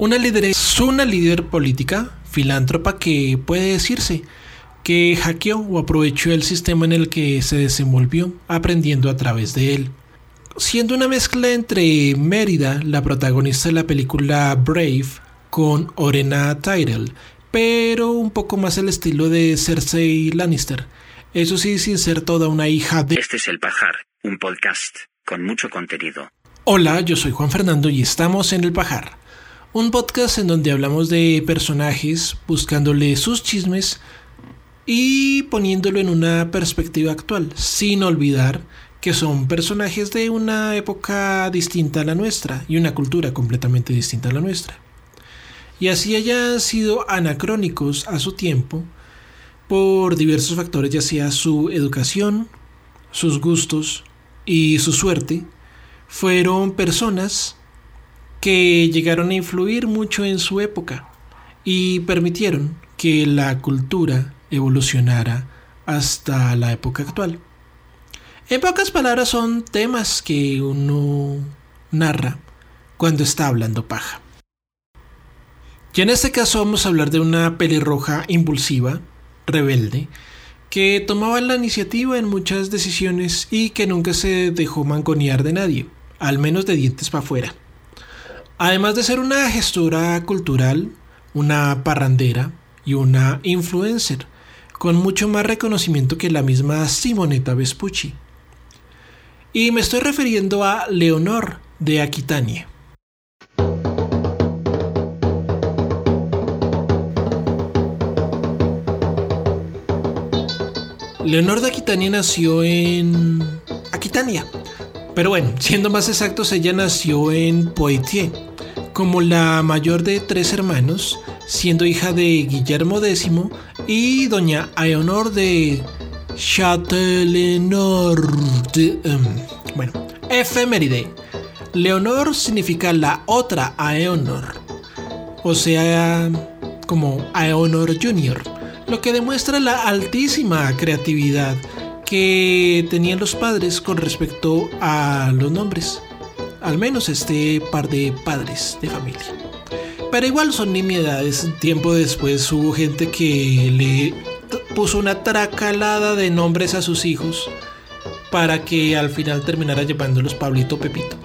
Una líder es una líder política, filántropa que puede decirse que hackeó o aprovechó el sistema en el que se desenvolvió, aprendiendo a través de él. Siendo una mezcla entre Mérida, la protagonista de la película Brave, con Orena Tyrell, pero un poco más el estilo de Cersei Lannister. Eso sí, sin ser toda una hija de... Este es El Pajar, un podcast con mucho contenido. Hola, yo soy Juan Fernando y estamos en El Pajar un podcast en donde hablamos de personajes buscándole sus chismes y poniéndolo en una perspectiva actual, sin olvidar que son personajes de una época distinta a la nuestra y una cultura completamente distinta a la nuestra. Y así hayan sido anacrónicos a su tiempo por diversos factores, ya sea su educación, sus gustos y su suerte, fueron personas que llegaron a influir mucho en su época y permitieron que la cultura evolucionara hasta la época actual. En pocas palabras son temas que uno narra cuando está hablando paja. Y en este caso vamos a hablar de una pelirroja impulsiva, rebelde, que tomaba la iniciativa en muchas decisiones y que nunca se dejó manconear de nadie, al menos de dientes para afuera. Además de ser una gestora cultural, una parrandera y una influencer, con mucho más reconocimiento que la misma Simonetta Vespucci. Y me estoy refiriendo a Leonor de Aquitania. Leonor de Aquitania nació en Aquitania. Pero bueno, siendo más exactos, ella nació en Poitiers, como la mayor de tres hermanos, siendo hija de Guillermo X y doña Aeonor de Châtelenor. Em, bueno, efeméride. Leonor significa la otra Aeonor, o sea, como Aeonor Jr., lo que demuestra la altísima creatividad que tenían los padres con respecto a los nombres al menos este par de padres de familia. Pero igual son nimiedades. Tiempo después hubo gente que le puso una tracalada de nombres a sus hijos para que al final terminara llevándolos Pablito Pepito.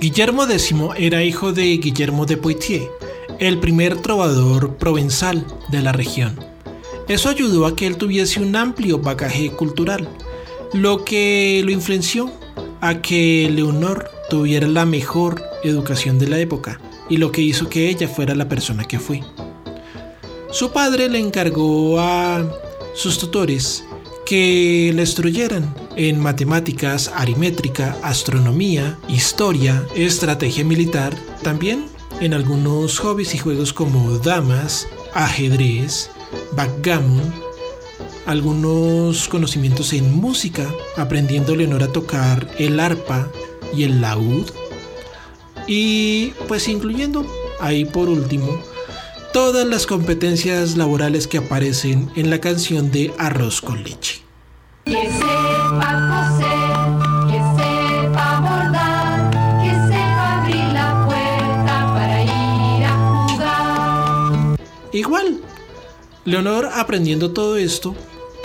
Guillermo X era hijo de Guillermo de Poitiers, el primer trovador provenzal de la región. Eso ayudó a que él tuviese un amplio bagaje cultural, lo que lo influenció a que Leonor tuviera la mejor educación de la época y lo que hizo que ella fuera la persona que fue. Su padre le encargó a sus tutores que le instruyeran en matemáticas, aritmética, astronomía, historia, estrategia militar, también en algunos hobbies y juegos como damas, ajedrez, backgammon, algunos conocimientos en música, aprendiendo Leonor a tocar el arpa y el laúd. Y pues incluyendo ahí por último todas las competencias laborales que aparecen en la canción de Arroz con leche. Igual, Leonor aprendiendo todo esto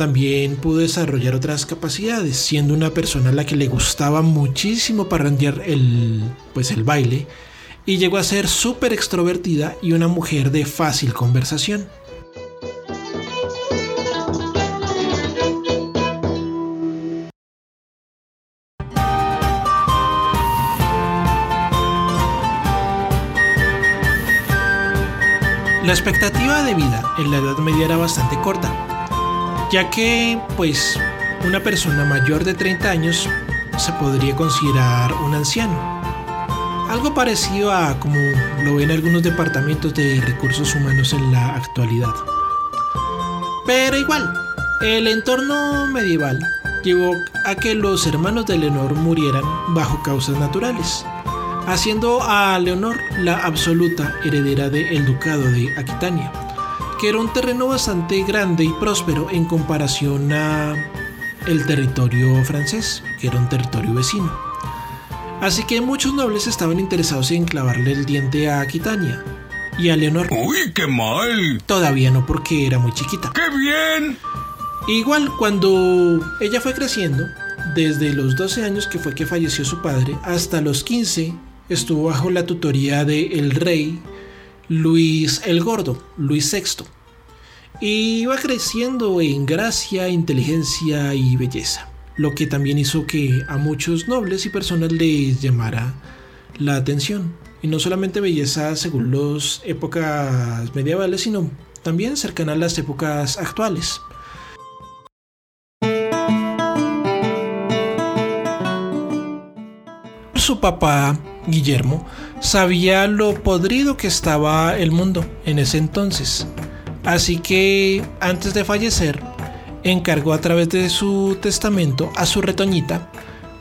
también pudo desarrollar otras capacidades, siendo una persona a la que le gustaba muchísimo parrandear el, pues el baile, y llegó a ser súper extrovertida y una mujer de fácil conversación. La expectativa de vida en la Edad Media era bastante corta, ya que pues una persona mayor de 30 años se podría considerar un anciano. Algo parecido a como lo ven algunos departamentos de recursos humanos en la actualidad. Pero igual, el entorno medieval llevó a que los hermanos de Leonor murieran bajo causas naturales, haciendo a Leonor la absoluta heredera del ducado de Aquitania que era un terreno bastante grande y próspero en comparación a el territorio francés, que era un territorio vecino. Así que muchos nobles estaban interesados en clavarle el diente a Aquitania. Y a Leonor. ¡Uy, qué mal! Todavía no porque era muy chiquita. ¡Qué bien! Igual cuando ella fue creciendo, desde los 12 años que fue que falleció su padre hasta los 15, estuvo bajo la tutoría del el rey Luis el Gordo, Luis VI. Y iba creciendo en gracia, inteligencia y belleza, lo que también hizo que a muchos nobles y personas les llamara la atención. Y no solamente belleza según las épocas medievales, sino también cercana a las épocas actuales. Su papá, Guillermo, sabía lo podrido que estaba el mundo en ese entonces. Así que antes de fallecer, encargó a través de su testamento a su retoñita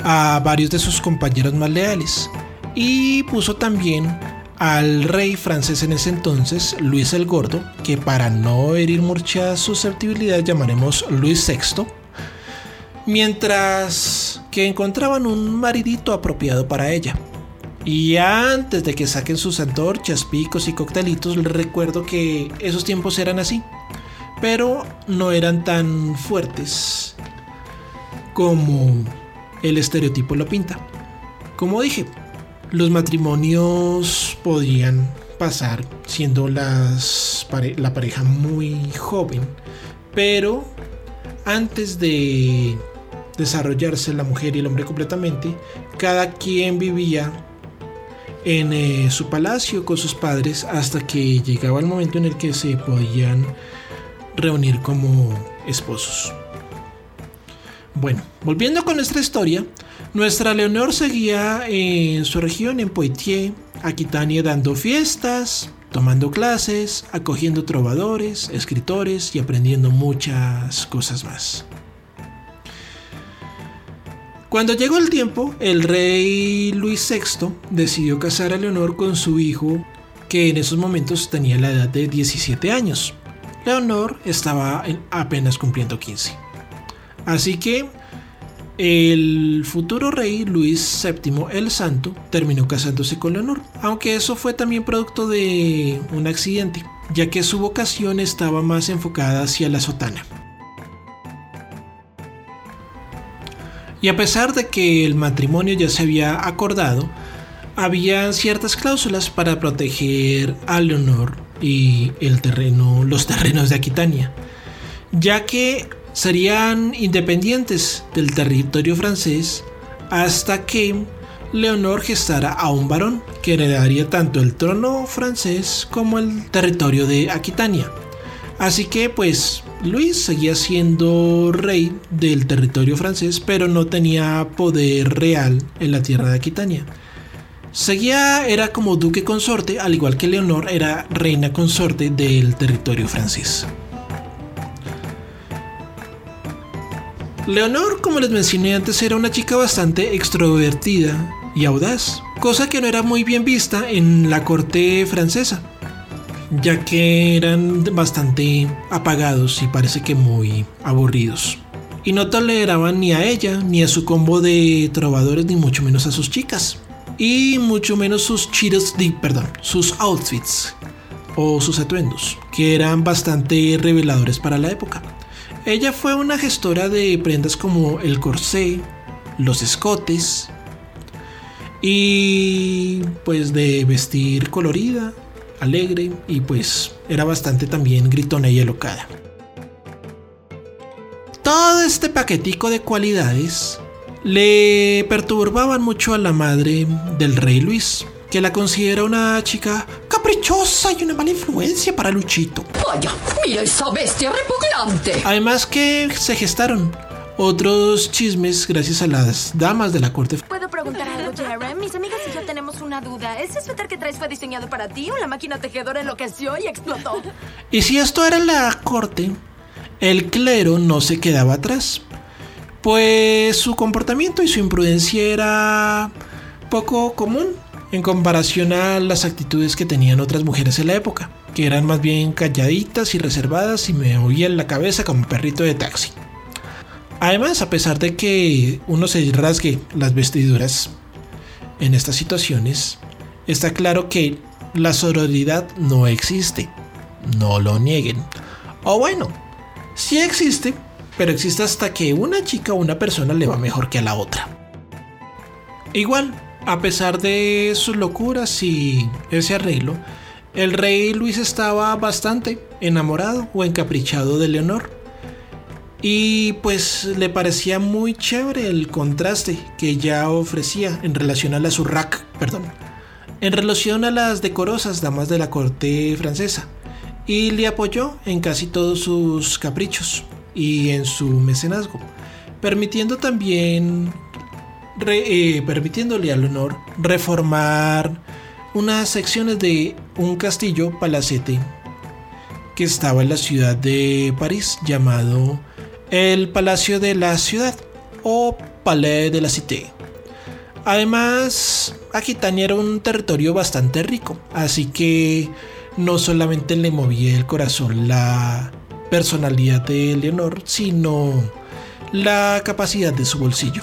a varios de sus compañeros más leales y puso también al rey francés en ese entonces, Luis el Gordo, que para no herir mucha susceptibilidad llamaremos Luis VI, mientras que encontraban un maridito apropiado para ella. Y antes de que saquen sus antorchas, picos y coctelitos, les recuerdo que esos tiempos eran así, pero no eran tan fuertes como el estereotipo lo pinta. Como dije, los matrimonios podían pasar siendo las la pareja muy joven, pero antes de desarrollarse la mujer y el hombre completamente, cada quien vivía en eh, su palacio con sus padres hasta que llegaba el momento en el que se podían reunir como esposos. Bueno, volviendo con nuestra historia, nuestra Leonor seguía en su región, en Poitiers, Aquitania, dando fiestas, tomando clases, acogiendo trovadores, escritores y aprendiendo muchas cosas más. Cuando llegó el tiempo, el rey Luis VI decidió casar a Leonor con su hijo, que en esos momentos tenía la edad de 17 años. Leonor estaba apenas cumpliendo 15. Así que el futuro rey Luis VII el Santo terminó casándose con Leonor, aunque eso fue también producto de un accidente, ya que su vocación estaba más enfocada hacia la sotana. Y a pesar de que el matrimonio ya se había acordado, había ciertas cláusulas para proteger a Leonor y el terreno, los terrenos de Aquitania, ya que serían independientes del territorio francés hasta que Leonor gestara a un varón que heredaría tanto el trono francés como el territorio de Aquitania. Así que pues Luis seguía siendo rey del territorio francés, pero no tenía poder real en la tierra de Aquitania. Seguía, era como duque consorte, al igual que Leonor era reina consorte del territorio francés. Leonor, como les mencioné antes, era una chica bastante extrovertida y audaz, cosa que no era muy bien vista en la corte francesa ya que eran bastante apagados y parece que muy aburridos. Y no toleraban ni a ella, ni a su combo de trovadores, ni mucho menos a sus chicas. Y mucho menos sus chiros, perdón, sus outfits o sus atuendos, que eran bastante reveladores para la época. Ella fue una gestora de prendas como el corsé, los escotes y pues de vestir colorida, alegre y pues era bastante también gritona y alocada. Todo este paquetico de cualidades le perturbaban mucho a la madre del rey Luis, que la considera una chica caprichosa y una mala influencia para Luchito. Vaya, mira esa bestia repugnante. Además que se gestaron otros chismes gracias a las damas de la corte. ¿Puedo preguntar algo, Jeremy? Mis amigas y yo tenemos una duda. ¿Ese suéter que traes fue diseñado para ti o la máquina tejedora enloqueció y explotó? Y si esto era la corte, el clero no se quedaba atrás. Pues su comportamiento y su imprudencia era poco común en comparación a las actitudes que tenían otras mujeres en la época, que eran más bien calladitas y reservadas y me oían la cabeza como perrito de taxi. Además, a pesar de que uno se rasgue las vestiduras, en estas situaciones, está claro que la sororidad no existe. No lo nieguen. O bueno, sí existe, pero existe hasta que una chica o una persona le va mejor que a la otra. Igual, a pesar de sus locuras y ese arreglo, el rey Luis estaba bastante enamorado o encaprichado de Leonor. Y pues le parecía muy chévere el contraste que ella ofrecía en relación a la surrac, perdón, en relación a las decorosas damas de la corte francesa. Y le apoyó en casi todos sus caprichos y en su mecenazgo, permitiendo también eh, permitiéndole a Leonor reformar unas secciones de un castillo palacete que estaba en la ciudad de París llamado el Palacio de la Ciudad o Palais de la Cité. Además, Aquitania era un territorio bastante rico, así que no solamente le movía el corazón la personalidad de Leonor, sino la capacidad de su bolsillo.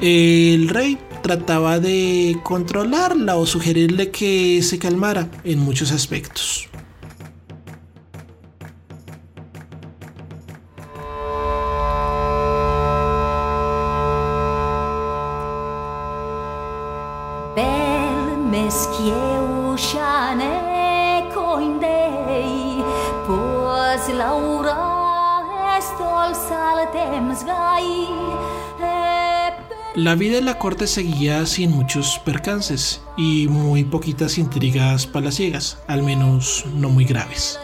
El rey trataba de controlarla o sugerirle que se calmara en muchos aspectos. La vida en la corte seguía sin muchos percances y muy poquitas intrigas palaciegas, al menos no muy graves.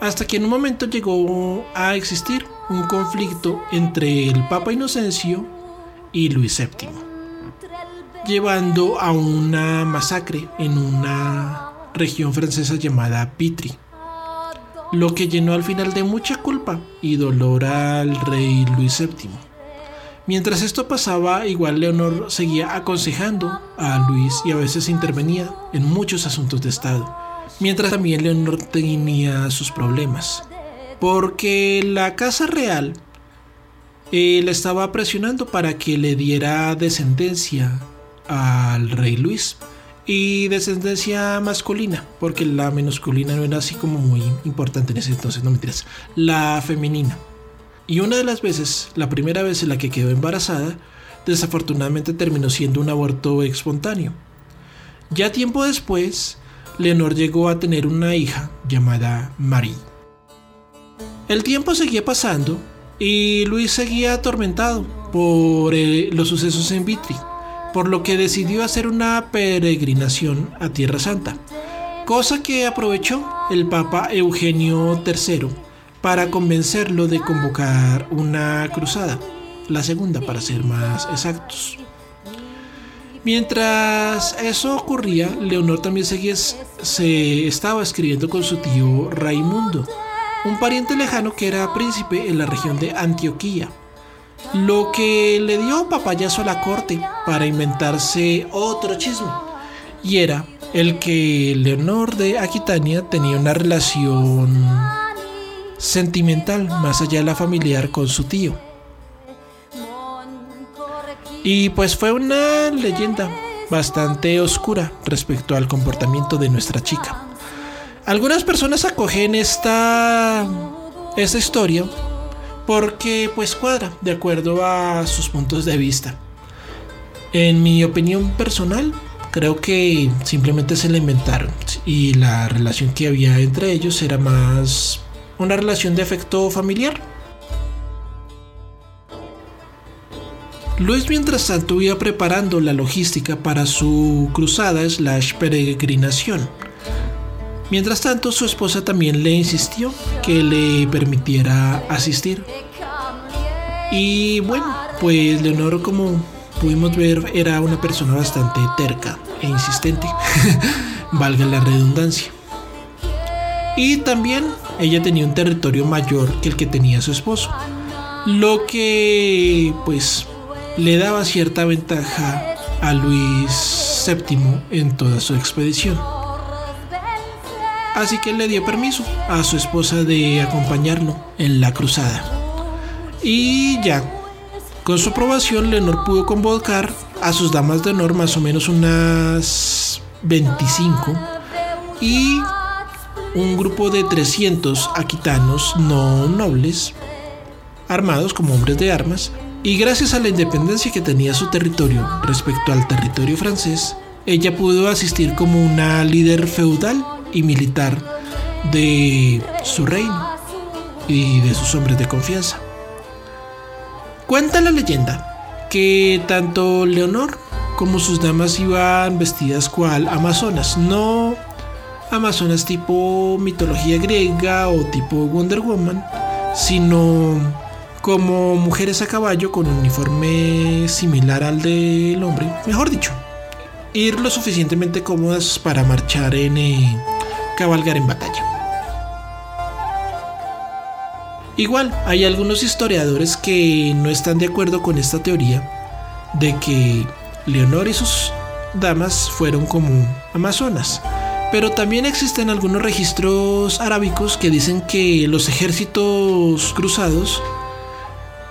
Hasta que en un momento llegó a existir un conflicto entre el Papa Inocencio y Luis VII, llevando a una masacre en una región francesa llamada Pitri, lo que llenó al final de mucha culpa y dolor al rey Luis VII. Mientras esto pasaba, igual Leonor seguía aconsejando a Luis y a veces intervenía en muchos asuntos de Estado, mientras también Leonor tenía sus problemas, porque la Casa Real eh, le estaba presionando para que le diera descendencia al rey Luis y descendencia masculina, porque la masculina no era así como muy importante en ese entonces, no mentiras, la femenina. Y una de las veces, la primera vez en la que quedó embarazada, desafortunadamente terminó siendo un aborto espontáneo. Ya tiempo después, Leonor llegó a tener una hija llamada Marie. El tiempo seguía pasando y Luis seguía atormentado por eh, los sucesos en Vitri, por lo que decidió hacer una peregrinación a Tierra Santa, cosa que aprovechó el Papa Eugenio III para convencerlo de convocar una cruzada, la segunda para ser más exactos. Mientras eso ocurría, Leonor también seguía, se estaba escribiendo con su tío Raimundo, un pariente lejano que era príncipe en la región de Antioquía, lo que le dio papayazo a la corte para inventarse otro chisme, y era el que Leonor de Aquitania tenía una relación sentimental más allá de la familiar con su tío. Y pues fue una leyenda bastante oscura respecto al comportamiento de nuestra chica. Algunas personas acogen esta, esta historia porque pues cuadra de acuerdo a sus puntos de vista. En mi opinión personal, creo que simplemente se la inventaron y la relación que había entre ellos era más una relación de afecto familiar. Luis mientras tanto iba preparando la logística para su cruzada slash peregrinación. Mientras tanto su esposa también le insistió que le permitiera asistir. Y bueno, pues Leonor como pudimos ver era una persona bastante terca e insistente, valga la redundancia. Y también ella tenía un territorio mayor que el que tenía su esposo, lo que pues le daba cierta ventaja a Luis VII en toda su expedición. Así que le dio permiso a su esposa de acompañarlo en la cruzada. Y ya, con su aprobación, Leonor pudo convocar a sus damas de honor, más o menos unas 25, y un grupo de 300 aquitanos no nobles, armados como hombres de armas, y gracias a la independencia que tenía su territorio respecto al territorio francés, ella pudo asistir como una líder feudal y militar de su reino y de sus hombres de confianza. Cuenta la leyenda que tanto Leonor como sus damas iban vestidas cual amazonas, no amazonas tipo mitología griega o tipo Wonder Woman, sino como mujeres a caballo con un uniforme similar al del hombre, mejor dicho, ir lo suficientemente cómodas para marchar en eh, cabalgar en batalla. Igual, hay algunos historiadores que no están de acuerdo con esta teoría de que Leonor y sus damas fueron como amazonas. Pero también existen algunos registros arábicos que dicen que los ejércitos cruzados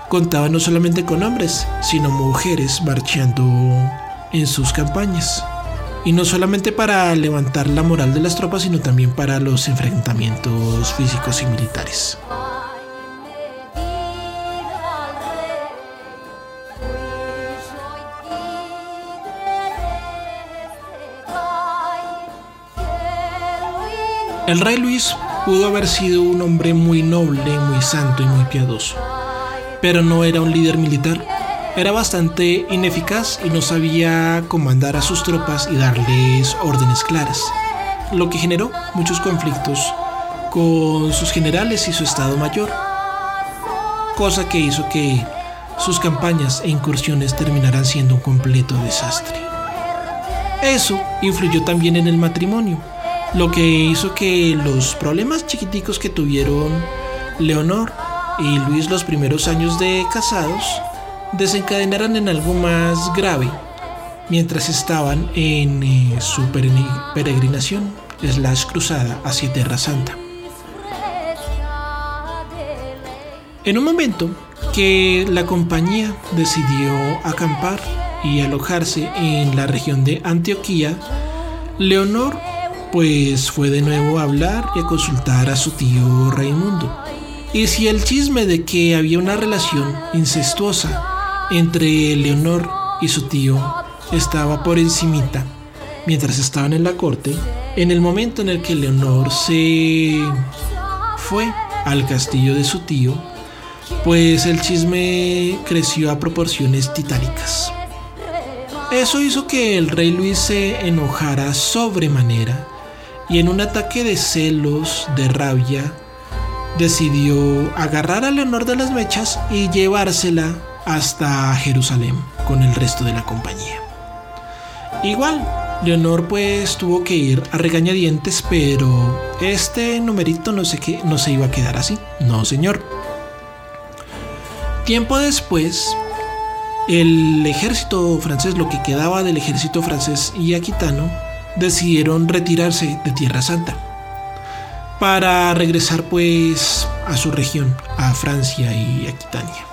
contaban no solamente con hombres, sino mujeres marchando en sus campañas. Y no solamente para levantar la moral de las tropas, sino también para los enfrentamientos físicos y militares. El rey Luis pudo haber sido un hombre muy noble, muy santo y muy piadoso, pero no era un líder militar. Era bastante ineficaz y no sabía comandar a sus tropas y darles órdenes claras, lo que generó muchos conflictos con sus generales y su estado mayor, cosa que hizo que sus campañas e incursiones terminaran siendo un completo desastre. Eso influyó también en el matrimonio, lo que hizo que los problemas chiquiticos que tuvieron Leonor y Luis los primeros años de casados desencadenaran en algo más grave mientras estaban en eh, su peregrinación slash cruzada hacia Tierra Santa. En un momento que la compañía decidió acampar y alojarse en la región de Antioquía, Leonor pues fue de nuevo a hablar y a consultar a su tío Raimundo. Y si el chisme de que había una relación incestuosa entre Leonor y su tío estaba por encimita mientras estaban en la corte, en el momento en el que Leonor se fue al castillo de su tío, pues el chisme creció a proporciones titánicas. Eso hizo que el rey Luis se enojara sobremanera y en un ataque de celos, de rabia, decidió agarrar a Leonor de las mechas y llevársela hasta Jerusalén con el resto de la compañía. Igual, Leonor pues tuvo que ir a regañadientes, pero este numerito no sé qué no se iba a quedar así. No, señor. Tiempo después, el ejército francés, lo que quedaba del ejército francés y aquitano, decidieron retirarse de Tierra Santa para regresar pues a su región, a Francia y Aquitania.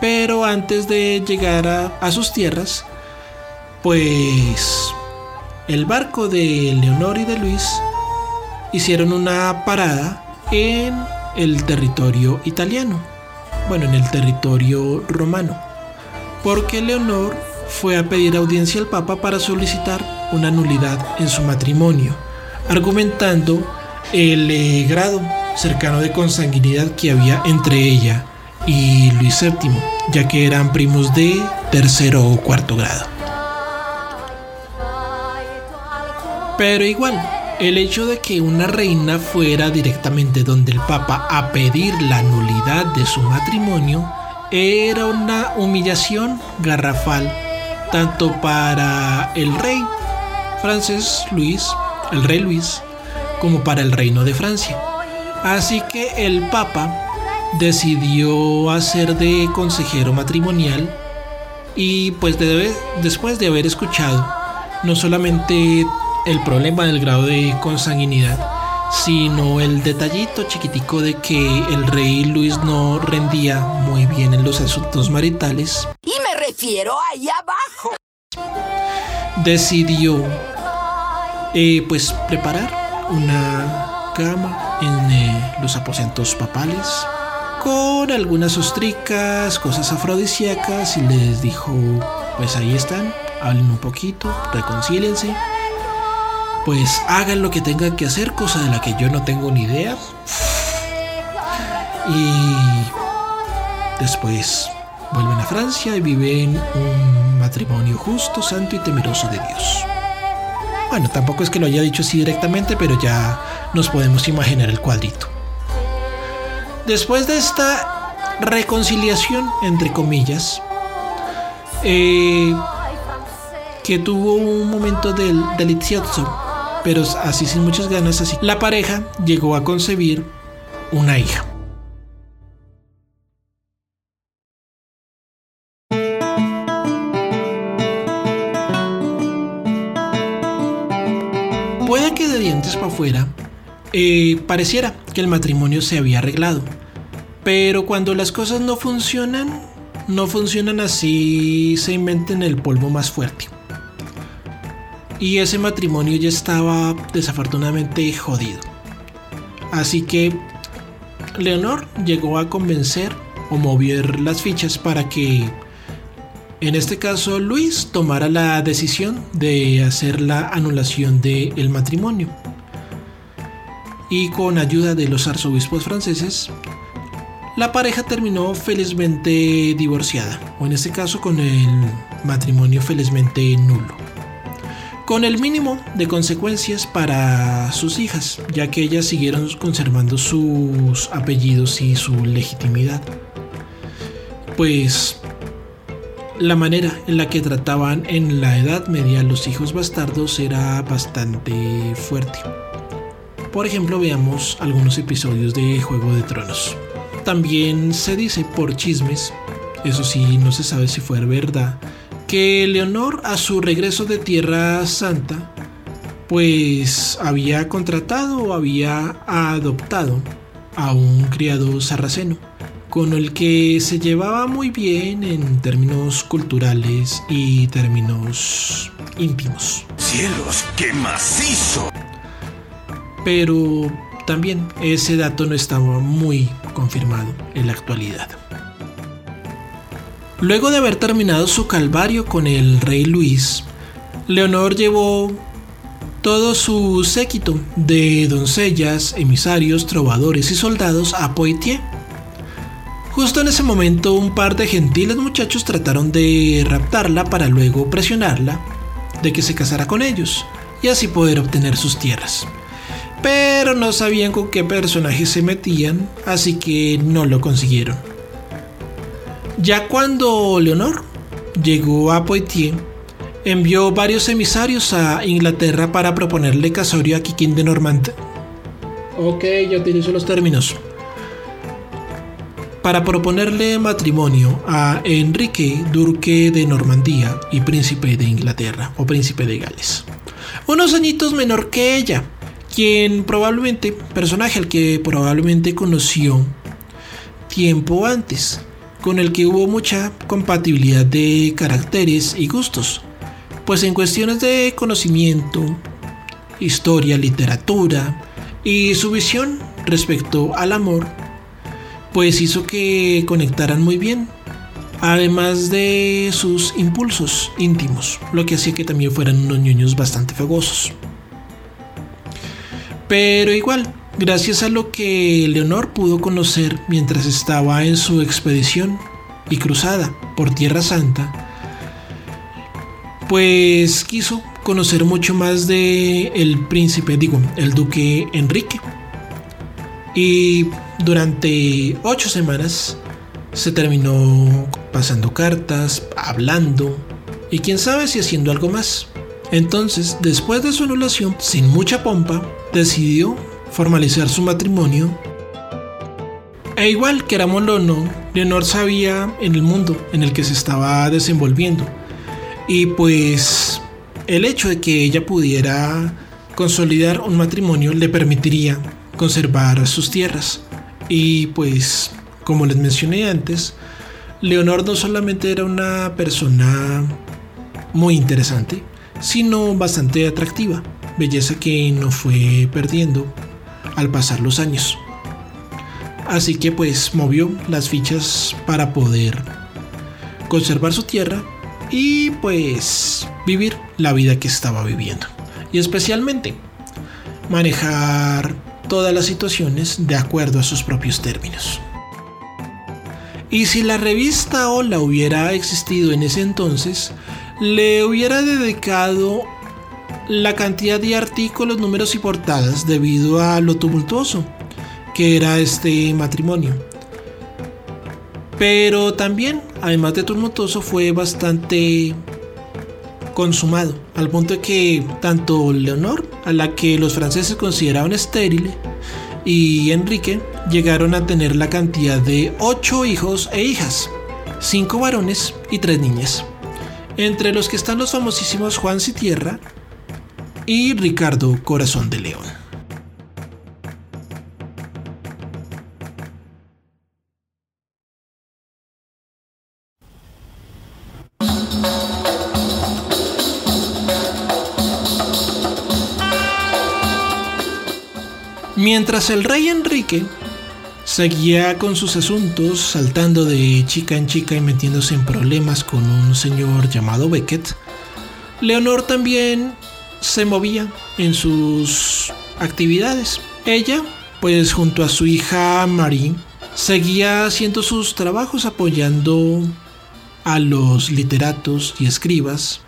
Pero antes de llegar a, sus tierras, pues el barco de Leonor y de Luis hicieron una parada en el territorio italiano, bueno, en el territorio romano, porque Leonor fue a pedir audiencia al Papa para solicitar una nulidad en su matrimonio, argumentando el eh, grado cercano de consanguinidad que había entre ella y Luis VII, ya que eran primos de tercero o cuarto grado. Pero igual, el hecho de que una reina fuera directamente donde el Papa a pedir la nulidad de su matrimonio era una humillación garrafal tanto para el rey francés Luis, el rey Luis, como para el reino de Francia. Así que el Papa decidió hacer de consejero matrimonial y pues después de haber escuchado no solamente el problema del grado de consanguinidad, sino el detallito chiquitico de que el rey Luis no rendía muy bien en los asuntos maritales. Prefiero ahí abajo. Decidió eh, pues preparar una cama en eh, los aposentos papales con algunas ostricas, cosas afrodisíacas y les dijo, pues ahí están, hablen un poquito, reconcílense, pues hagan lo que tengan que hacer, cosa de la que yo no tengo ni idea. Y después vuelven a Francia y viven un matrimonio justo, santo y temeroso de Dios. Bueno, tampoco es que lo haya dicho así directamente, pero ya nos podemos imaginar el cuadrito. Después de esta reconciliación, entre comillas, eh, que tuvo un momento del delicioso, pero así sin muchas ganas, así, la pareja llegó a concebir una hija. Afuera eh, pareciera que el matrimonio se había arreglado, pero cuando las cosas no funcionan, no funcionan así, se inventen el polvo más fuerte. Y ese matrimonio ya estaba desafortunadamente jodido. Así que Leonor llegó a convencer o mover las fichas para que en este caso Luis tomara la decisión de hacer la anulación del matrimonio. Y con ayuda de los arzobispos franceses, la pareja terminó felizmente divorciada, o en este caso con el matrimonio felizmente nulo. Con el mínimo de consecuencias para sus hijas, ya que ellas siguieron conservando sus apellidos y su legitimidad. Pues la manera en la que trataban en la Edad Media los hijos bastardos era bastante fuerte. Por ejemplo, veamos algunos episodios de Juego de Tronos. También se dice por chismes, eso sí, no se sabe si fue verdad, que Leonor a su regreso de Tierra Santa, pues había contratado o había adoptado a un criado sarraceno con el que se llevaba muy bien en términos culturales y términos íntimos. ¡Cielos, qué macizo! Pero también ese dato no estaba muy confirmado en la actualidad. Luego de haber terminado su calvario con el rey Luis, Leonor llevó todo su séquito de doncellas, emisarios, trovadores y soldados a Poitiers Justo en ese momento un par de gentiles muchachos trataron de raptarla para luego presionarla de que se casara con ellos y así poder obtener sus tierras. Pero no sabían con qué personajes se metían, así que no lo consiguieron. Ya cuando Leonor llegó a Poitiers, envió varios emisarios a Inglaterra para proponerle casorio a Kikín de Normandía. Ok, ya utilizo los términos para proponerle matrimonio a Enrique, duque de Normandía y príncipe de Inglaterra o príncipe de Gales. Unos añitos menor que ella, quien probablemente, personaje al que probablemente conoció tiempo antes, con el que hubo mucha compatibilidad de caracteres y gustos, pues en cuestiones de conocimiento, historia, literatura y su visión respecto al amor pues hizo que conectaran muy bien, además de sus impulsos íntimos, lo que hacía que también fueran unos ñoños bastante fogosos. Pero igual, gracias a lo que Leonor pudo conocer mientras estaba en su expedición y cruzada por Tierra Santa, pues quiso conocer mucho más de el príncipe, digo, el duque Enrique. Y durante ocho semanas se terminó pasando cartas, hablando y quién sabe si haciendo algo más. Entonces, después de su anulación, sin mucha pompa, decidió formalizar su matrimonio. E igual, querámoslo o no, Leonor sabía en el mundo en el que se estaba desenvolviendo. Y pues el hecho de que ella pudiera consolidar un matrimonio le permitiría conservar sus tierras. Y pues, como les mencioné antes, Leonor no solamente era una persona muy interesante, sino bastante atractiva, belleza que no fue perdiendo al pasar los años. Así que pues movió las fichas para poder conservar su tierra y pues vivir la vida que estaba viviendo. Y especialmente manejar todas las situaciones de acuerdo a sus propios términos. Y si la revista Hola hubiera existido en ese entonces, le hubiera dedicado la cantidad de artículos, números y portadas debido a lo tumultuoso que era este matrimonio. Pero también, además de tumultuoso, fue bastante consumado, al punto de que tanto Leonor, a la que los franceses consideraban estéril, y Enrique llegaron a tener la cantidad de 8 hijos e hijas, 5 varones y 3 niñas, entre los que están los famosísimos Juan Citierra y Ricardo Corazón de León. Mientras el rey Enrique seguía con sus asuntos, saltando de chica en chica y metiéndose en problemas con un señor llamado Beckett, Leonor también se movía en sus actividades. Ella, pues junto a su hija Marie, seguía haciendo sus trabajos apoyando a los literatos y escribas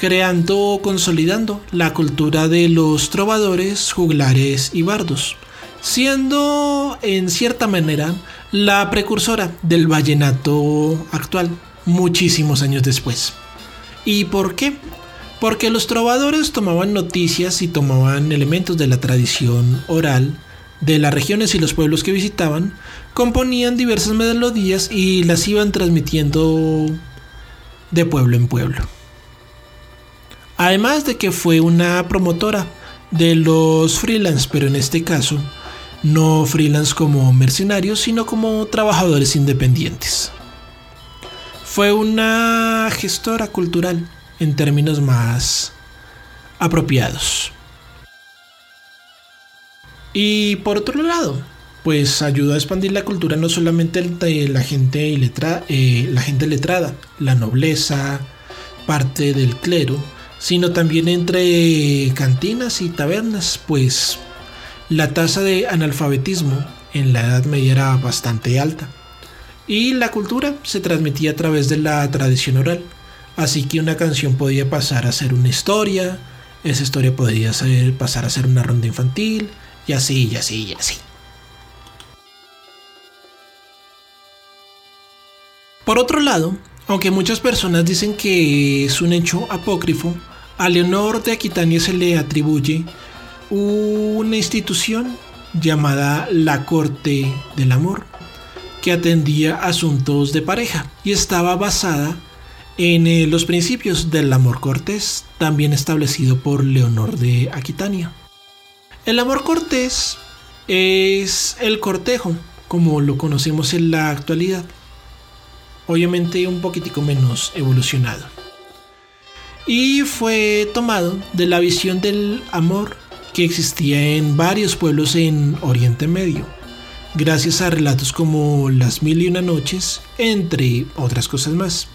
creando, consolidando la cultura de los trovadores, juglares y bardos, siendo en cierta manera la precursora del vallenato actual, muchísimos años después. ¿Y por qué? Porque los trovadores tomaban noticias y tomaban elementos de la tradición oral de las regiones y los pueblos que visitaban, componían diversas melodías y las iban transmitiendo de pueblo en pueblo. Además de que fue una promotora de los freelance, pero en este caso no freelance como mercenarios, sino como trabajadores independientes. Fue una gestora cultural en términos más apropiados. Y por otro lado, pues ayudó a expandir la cultura no solamente de la gente, eh, la gente letrada, la nobleza, parte del clero, sino también entre cantinas y tabernas, pues la tasa de analfabetismo en la Edad Media era bastante alta. Y la cultura se transmitía a través de la tradición oral. Así que una canción podía pasar a ser una historia, esa historia podía pasar a ser una ronda infantil, y así, y así, y así. Por otro lado, aunque muchas personas dicen que es un hecho apócrifo, a Leonor de Aquitania se le atribuye una institución llamada la Corte del Amor, que atendía asuntos de pareja y estaba basada en eh, los principios del amor cortés, también establecido por Leonor de Aquitania. El amor cortés es el cortejo, como lo conocemos en la actualidad, obviamente un poquitico menos evolucionado. Y fue tomado de la visión del amor que existía en varios pueblos en Oriente Medio, gracias a relatos como Las Mil y Una Noches, entre otras cosas más,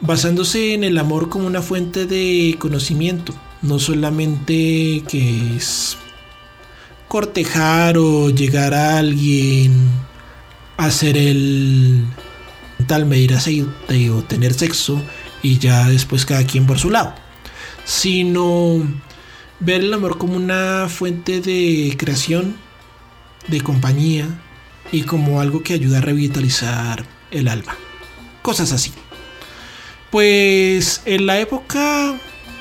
basándose en el amor como una fuente de conocimiento, no solamente que es cortejar o llegar a alguien, hacer el tal medir aceite o tener sexo, y ya después cada quien por su lado, sino ver el amor como una fuente de creación, de compañía y como algo que ayuda a revitalizar el alma. Cosas así. Pues en la época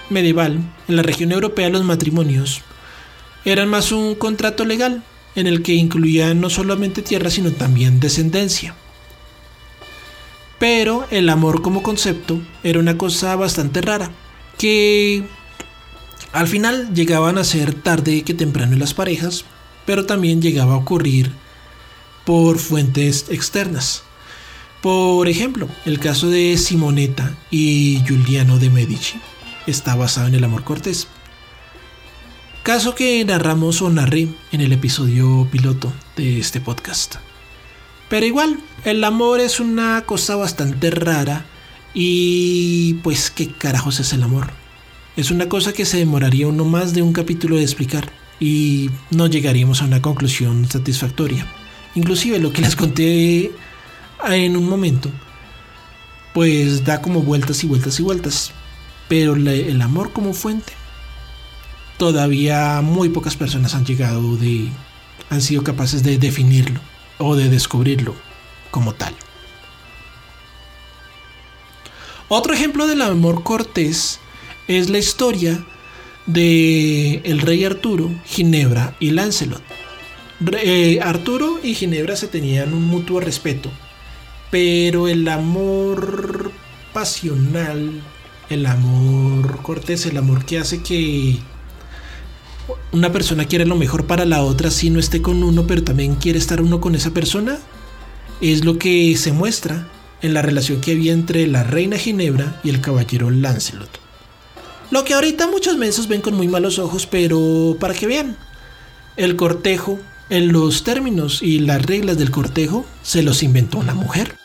medieval, en la región europea, los matrimonios eran más un contrato legal en el que incluían no solamente tierra, sino también descendencia. Pero el amor como concepto era una cosa bastante rara, que al final llegaban a ser tarde que temprano en las parejas, pero también llegaba a ocurrir por fuentes externas. Por ejemplo, el caso de Simonetta y Giuliano de Medici está basado en el amor cortés. Caso que narramos o narré en el episodio piloto de este podcast. Pero igual, el amor es una cosa bastante rara y pues qué carajos es el amor. Es una cosa que se demoraría uno más de un capítulo de explicar y no llegaríamos a una conclusión satisfactoria. Inclusive lo que les conté en un momento, pues da como vueltas y vueltas y vueltas. Pero el amor como fuente, todavía muy pocas personas han llegado de, han sido capaces de definirlo o de descubrirlo como tal. Otro ejemplo del amor cortés es la historia de el rey Arturo, Ginebra y Lancelot. Eh, Arturo y Ginebra se tenían un mutuo respeto, pero el amor pasional, el amor cortés, el amor que hace que una persona quiera lo mejor para la otra si no esté con uno, pero también quiere estar uno con esa persona, es lo que se muestra en la relación que había entre la reina Ginebra y el caballero Lancelot. Lo que ahorita muchos mensos ven con muy malos ojos, pero para que vean, el cortejo, en los términos y las reglas del cortejo, se los inventó una mujer.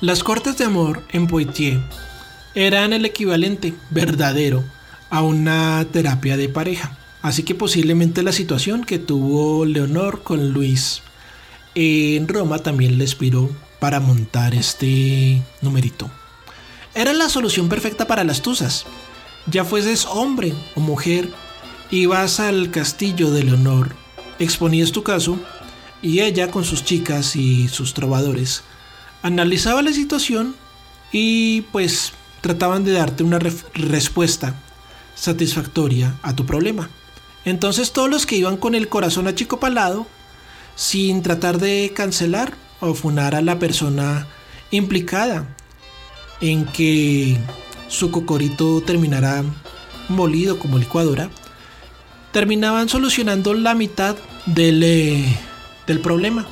Las cortes de amor en Poitiers eran el equivalente verdadero a una terapia de pareja. Así que posiblemente la situación que tuvo Leonor con Luis en Roma también le inspiró para montar este numerito. Era la solución perfecta para las tusas. Ya fueses hombre o mujer, ibas al castillo de Leonor, exponías tu caso y ella con sus chicas y sus trovadores analizaba la situación y pues trataban de darte una respuesta satisfactoria a tu problema. Entonces todos los que iban con el corazón achicopalado, sin tratar de cancelar o funar a la persona implicada en que su cocorito terminara molido como licuadora, terminaban solucionando la mitad del, eh, del problema.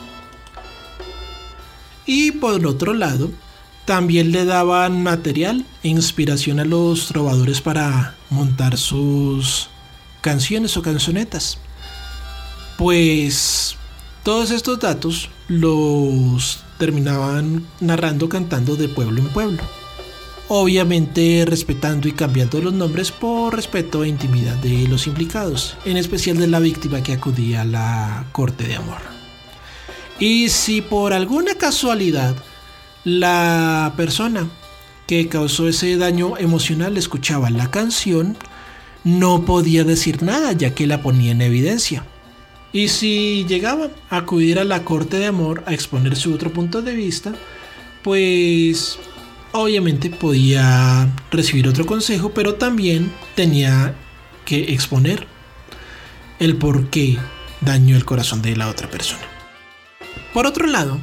Y por otro lado, también le daban material e inspiración a los trovadores para montar sus canciones o canzonetas. Pues todos estos datos los terminaban narrando cantando de pueblo en pueblo. Obviamente respetando y cambiando los nombres por respeto e intimidad de los implicados, en especial de la víctima que acudía a la corte de amor. Y si por alguna casualidad la persona que causó ese daño emocional escuchaba la canción, no podía decir nada ya que la ponía en evidencia. Y si llegaba a acudir a la corte de amor a exponer su otro punto de vista, pues obviamente podía recibir otro consejo, pero también tenía que exponer el por qué dañó el corazón de la otra persona. Por otro lado,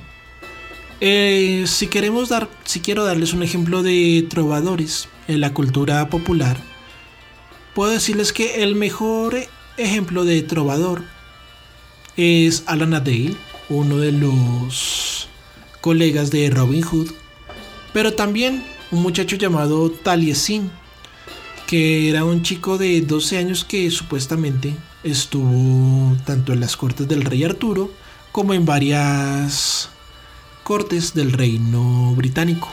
eh, si queremos dar, si quiero darles un ejemplo de trovadores en la cultura popular, puedo decirles que el mejor ejemplo de trovador es Alan Dale, uno de los colegas de Robin Hood, pero también un muchacho llamado Taliesin, que era un chico de 12 años que supuestamente estuvo tanto en las cortes del rey Arturo como en varias cortes del reino británico.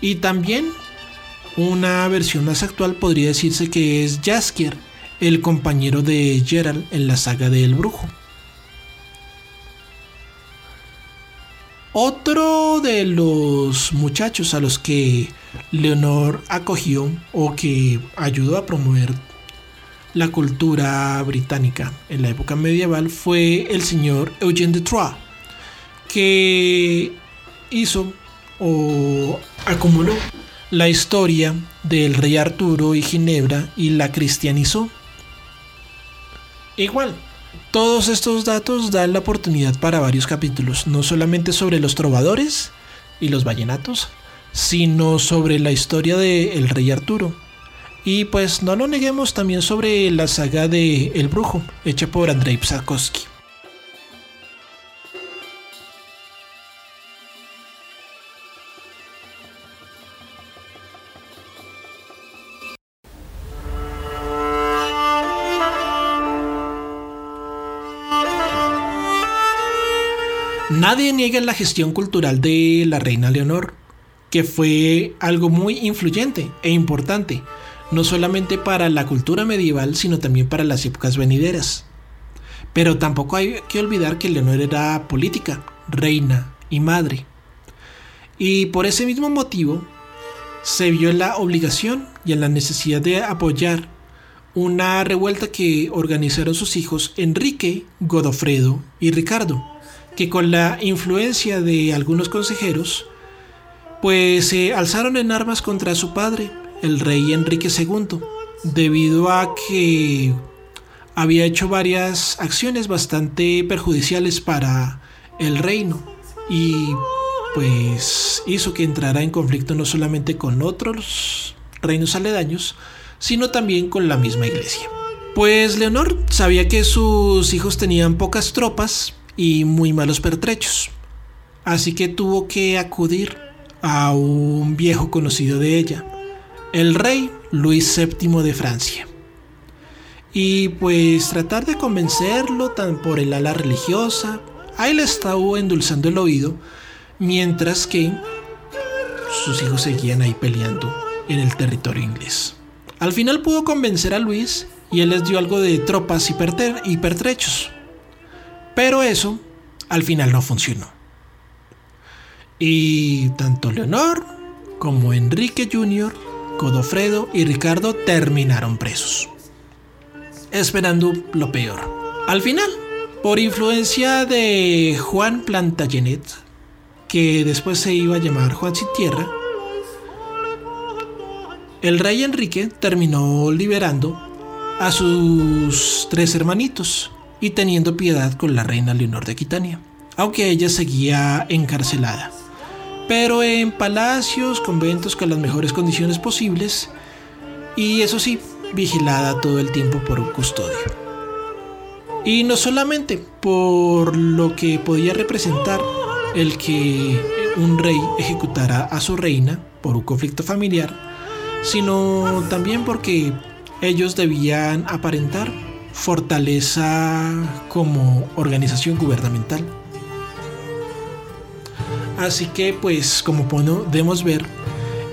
Y también una versión más actual podría decirse que es Jaskier, el compañero de Gerald en la saga del brujo. Otro de los muchachos a los que Leonor acogió o que ayudó a promover la cultura británica en la época medieval fue el señor Eugène de Troyes que hizo o acumuló la historia del rey Arturo y Ginebra y la cristianizó. Igual, todos estos datos dan la oportunidad para varios capítulos, no solamente sobre los trovadores y los vallenatos, sino sobre la historia de el rey Arturo. Y pues no lo neguemos también sobre la saga de El Brujo, hecha por Andrei Psakowski. Nadie niega la gestión cultural de la reina Leonor, que fue algo muy influyente e importante, no solamente para la cultura medieval, sino también para las épocas venideras. Pero tampoco hay que olvidar que Leonor era política, reina y madre. Y por ese mismo motivo, se vio en la obligación y en la necesidad de apoyar una revuelta que organizaron sus hijos Enrique, Godofredo y Ricardo, que con la influencia de algunos consejeros, pues se alzaron en armas contra su padre, el rey Enrique II, debido a que había hecho varias acciones bastante perjudiciales para el reino y pues hizo que entrara en conflicto no solamente con otros reinos aledaños, sino también con la misma iglesia. Pues Leonor sabía que sus hijos tenían pocas tropas y muy malos pertrechos, así que tuvo que acudir a un viejo conocido de ella, el rey Luis VII de Francia. Y pues tratar de convencerlo tan por el ala religiosa, a él estaba endulzando el oído, mientras que sus hijos seguían ahí peleando en el territorio inglés. Al final pudo convencer a Luis y él les dio algo de tropas y pertrechos. Pero eso al final no funcionó. Y tanto Leonor como Enrique Jr., Godofredo y Ricardo terminaron presos, esperando lo peor. Al final, por influencia de Juan Plantagenet, que después se iba a llamar Juan Sin Tierra, el rey Enrique terminó liberando a sus tres hermanitos y teniendo piedad con la reina Leonor de Aquitania, aunque ella seguía encarcelada pero en palacios, conventos con las mejores condiciones posibles y eso sí, vigilada todo el tiempo por un custodio. Y no solamente por lo que podía representar el que un rey ejecutara a su reina por un conflicto familiar, sino también porque ellos debían aparentar fortaleza como organización gubernamental. Así que, pues, como podemos ver,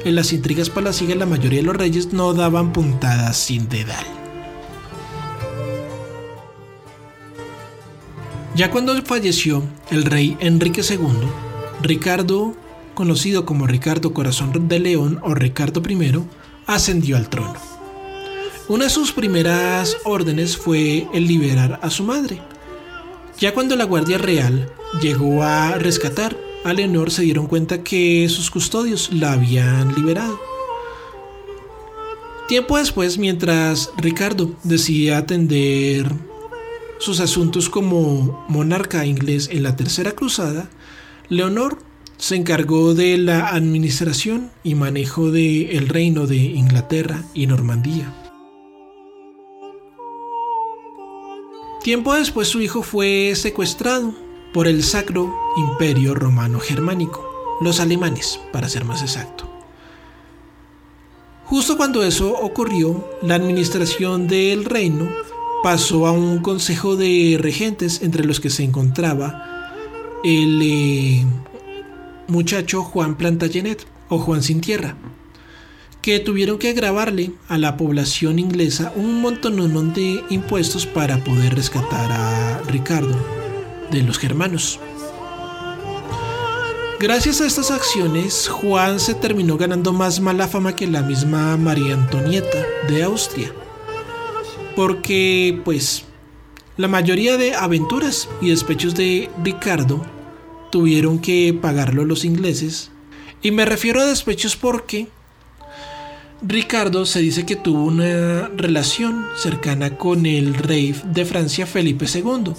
en las intrigas palaciegas la mayoría de los reyes no daban puntadas sin dedal. Ya cuando falleció el rey Enrique II, Ricardo, conocido como Ricardo Corazón de León o Ricardo I, ascendió al trono. Una de sus primeras órdenes fue el liberar a su madre. Ya cuando la Guardia Real llegó a rescatar a Leonor se dieron cuenta que sus custodios la habían liberado. Tiempo después, mientras Ricardo decidía atender sus asuntos como monarca inglés en la Tercera Cruzada, Leonor se encargó de la administración y manejo del reino de Inglaterra y Normandía. Tiempo después su hijo fue secuestrado por el Sacro Imperio Romano Germánico, los alemanes, para ser más exacto. Justo cuando eso ocurrió, la administración del reino pasó a un consejo de regentes entre los que se encontraba el eh, muchacho Juan Plantagenet o Juan Sin Tierra, que tuvieron que grabarle a la población inglesa un montón de impuestos para poder rescatar a Ricardo de los germanos. Gracias a estas acciones, Juan se terminó ganando más mala fama que la misma María Antonieta de Austria. Porque, pues, la mayoría de aventuras y despechos de Ricardo tuvieron que pagarlo los ingleses. Y me refiero a despechos porque Ricardo se dice que tuvo una relación cercana con el rey de Francia Felipe II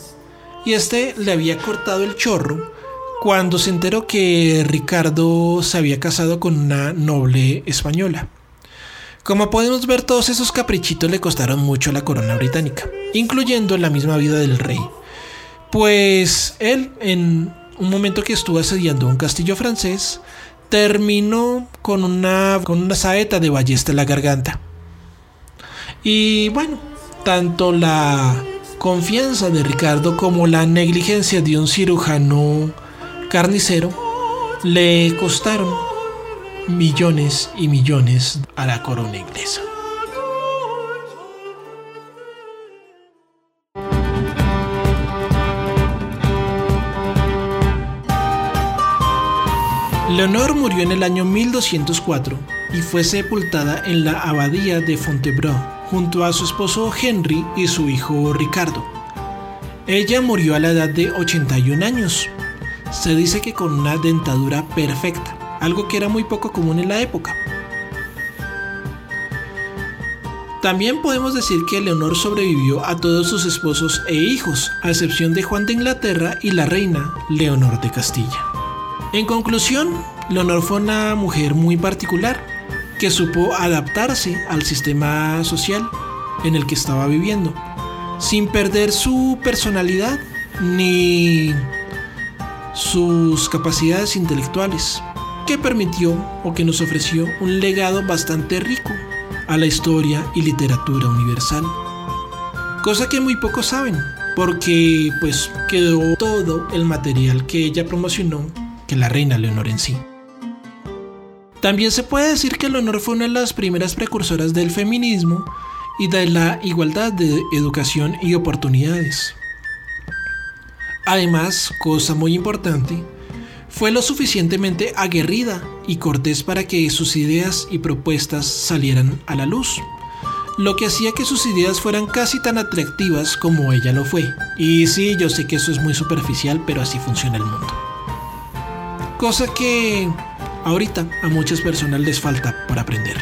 y este le había cortado el chorro cuando se enteró que Ricardo se había casado con una noble española. Como podemos ver, todos esos caprichitos le costaron mucho a la corona británica, incluyendo la misma vida del rey. Pues él, en un momento que estuvo asediando un castillo francés, terminó con una, con una saeta de ballesta en la garganta. Y bueno, tanto la confianza de Ricardo como la negligencia de un cirujano carnicero le costaron millones y millones a la corona inglesa. Leonor murió en el año 1204 y fue sepultada en la abadía de Fontevraud junto a su esposo Henry y su hijo Ricardo. Ella murió a la edad de 81 años. Se dice que con una dentadura perfecta, algo que era muy poco común en la época. También podemos decir que Leonor sobrevivió a todos sus esposos e hijos, a excepción de Juan de Inglaterra y la reina Leonor de Castilla. En conclusión, Leonor fue una mujer muy particular que supo adaptarse al sistema social en el que estaba viviendo, sin perder su personalidad ni sus capacidades intelectuales, que permitió o que nos ofreció un legado bastante rico a la historia y literatura universal. Cosa que muy pocos saben, porque pues quedó todo el material que ella promocionó que la reina Leonor en sí. También se puede decir que Leonor fue una de las primeras precursoras del feminismo y de la igualdad de educación y oportunidades. Además, cosa muy importante, fue lo suficientemente aguerrida y cortés para que sus ideas y propuestas salieran a la luz, lo que hacía que sus ideas fueran casi tan atractivas como ella lo fue. Y sí, yo sé que eso es muy superficial, pero así funciona el mundo cosa que ahorita a muchas personas les falta por aprender.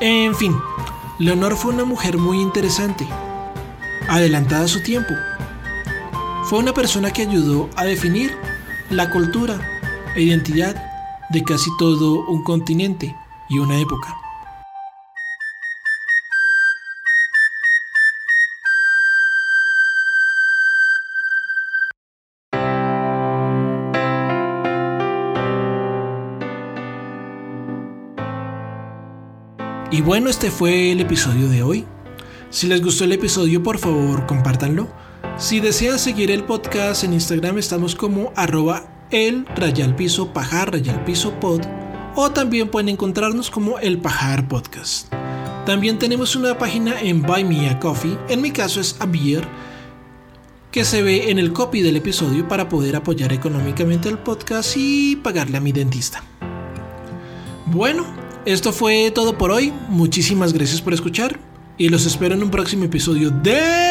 En fin, Leonor fue una mujer muy interesante, adelantada a su tiempo. Fue una persona que ayudó a definir la cultura e identidad de casi todo un continente y una época. Y bueno, este fue el episodio de hoy. Si les gustó el episodio, por favor, compártanlo. Si desean seguir el podcast en Instagram, estamos como arroba el rayal piso piso pod. O también pueden encontrarnos como el pajar podcast. También tenemos una página en Buy Me a Coffee, en mi caso es a beer, que se ve en el copy del episodio para poder apoyar económicamente el podcast y pagarle a mi dentista. Bueno, esto fue todo por hoy. Muchísimas gracias por escuchar. Y los espero en un próximo episodio de...